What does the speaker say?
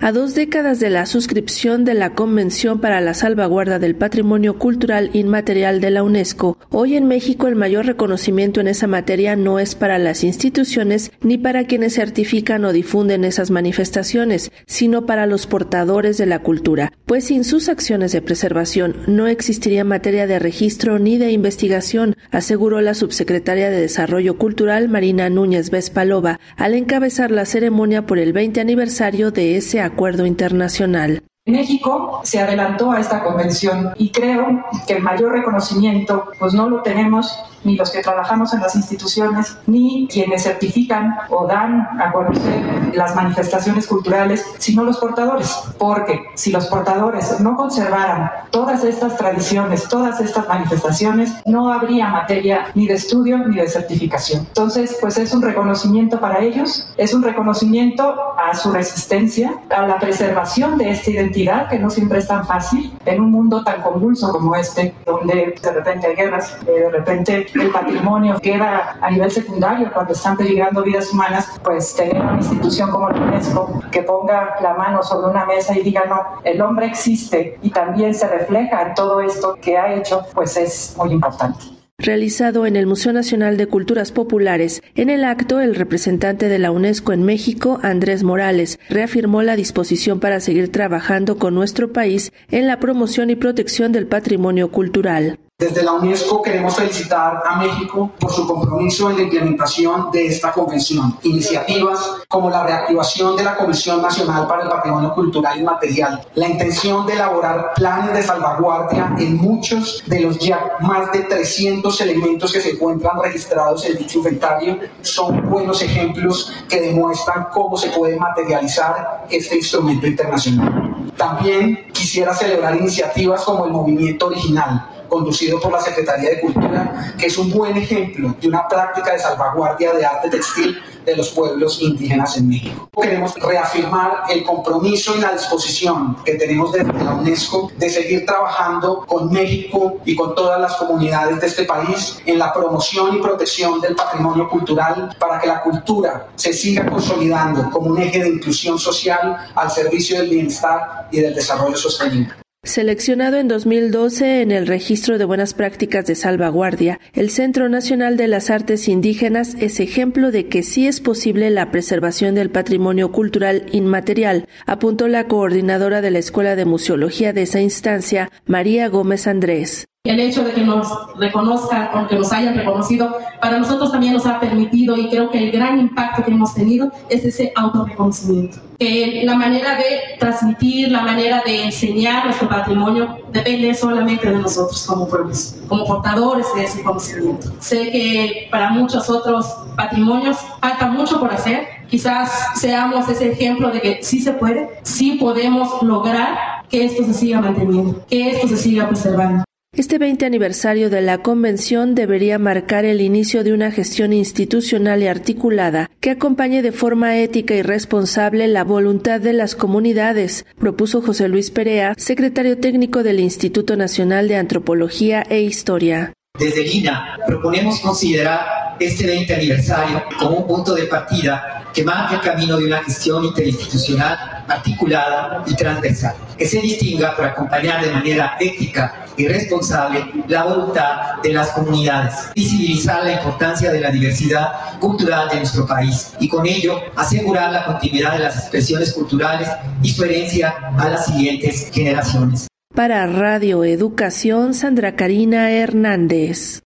A dos décadas de la suscripción de la Convención para la Salvaguarda del Patrimonio Cultural Inmaterial de la UNESCO, hoy en México el mayor reconocimiento en esa materia no es para las instituciones ni para quienes certifican o difunden esas manifestaciones, sino para los portadores de la cultura, pues sin sus acciones de preservación no existiría materia de registro ni de investigación, aseguró la subsecretaria de Desarrollo Cultural Marina Núñez Vespalova al encabezar la ceremonia por el 20 aniversario de ese acuerdo internacional. México se adelantó a esta convención y creo que el mayor reconocimiento pues no lo tenemos ni los que trabajamos en las instituciones, ni quienes certifican o dan a conocer las manifestaciones culturales, sino los portadores. Porque si los portadores no conservaran todas estas tradiciones, todas estas manifestaciones, no habría materia ni de estudio ni de certificación. Entonces, pues es un reconocimiento para ellos, es un reconocimiento a su resistencia, a la preservación de esta identidad, que no siempre es tan fácil en un mundo tan convulso como este, donde de repente hay guerras, de repente el patrimonio queda a nivel secundario cuando están peligrando vidas humanas, pues tener una institución como la UNESCO que ponga la mano sobre una mesa y diga, no, el hombre existe y también se refleja en todo esto que ha hecho, pues es muy importante realizado en el Museo Nacional de Culturas Populares. En el acto, el representante de la UNESCO en México, Andrés Morales, reafirmó la disposición para seguir trabajando con nuestro país en la promoción y protección del patrimonio cultural. Desde la UNESCO queremos felicitar a México por su compromiso en la implementación de esta convención. Iniciativas como la reactivación de la Comisión Nacional para el Patrimonio Cultural y Material, la intención de elaborar planes de salvaguardia en muchos de los ya más de 300 elementos que se encuentran registrados en dicho inventario, son buenos ejemplos que demuestran cómo se puede materializar este instrumento internacional. También quisiera celebrar iniciativas como el Movimiento Original, conducido por la Secretaría de Cultura, que es un buen ejemplo de una práctica de salvaguardia de arte textil de los pueblos indígenas en México. Queremos reafirmar el compromiso y la disposición que tenemos desde la UNESCO de seguir trabajando con México y con todas las comunidades de este país en la promoción y protección del patrimonio cultural para que la cultura se siga consolidando como un eje de inclusión social al servicio del bienestar y del desarrollo sostenible. Seleccionado en 2012 en el Registro de Buenas Prácticas de Salvaguardia, el Centro Nacional de las Artes Indígenas es ejemplo de que sí es posible la preservación del patrimonio cultural inmaterial, apuntó la coordinadora de la Escuela de Museología de esa instancia, María Gómez Andrés el hecho de que nos reconozcan o que nos hayan reconocido, para nosotros también nos ha permitido y creo que el gran impacto que hemos tenido es ese autorreconocimiento. Que la manera de transmitir, la manera de enseñar nuestro patrimonio depende solamente de nosotros como pueblos, como portadores de ese conocimiento. Sé que para muchos otros patrimonios falta mucho por hacer. Quizás seamos ese ejemplo de que sí se puede, sí podemos lograr que esto se siga manteniendo, que esto se siga preservando. Este 20 aniversario de la Convención debería marcar el inicio de una gestión institucional y articulada que acompañe de forma ética y responsable la voluntad de las comunidades, propuso José Luis Perea, secretario técnico del Instituto Nacional de Antropología e Historia. Desde Lina proponemos considerar este 20 aniversario como un punto de partida que marque el camino de una gestión interinstitucional articulada y transversal, que se distinga por acompañar de manera ética y responsable la voluntad de las comunidades, visibilizar la importancia de la diversidad cultural de nuestro país y con ello asegurar la continuidad de las expresiones culturales y su herencia a las siguientes generaciones. Para Radio Educación, Sandra Karina Hernández.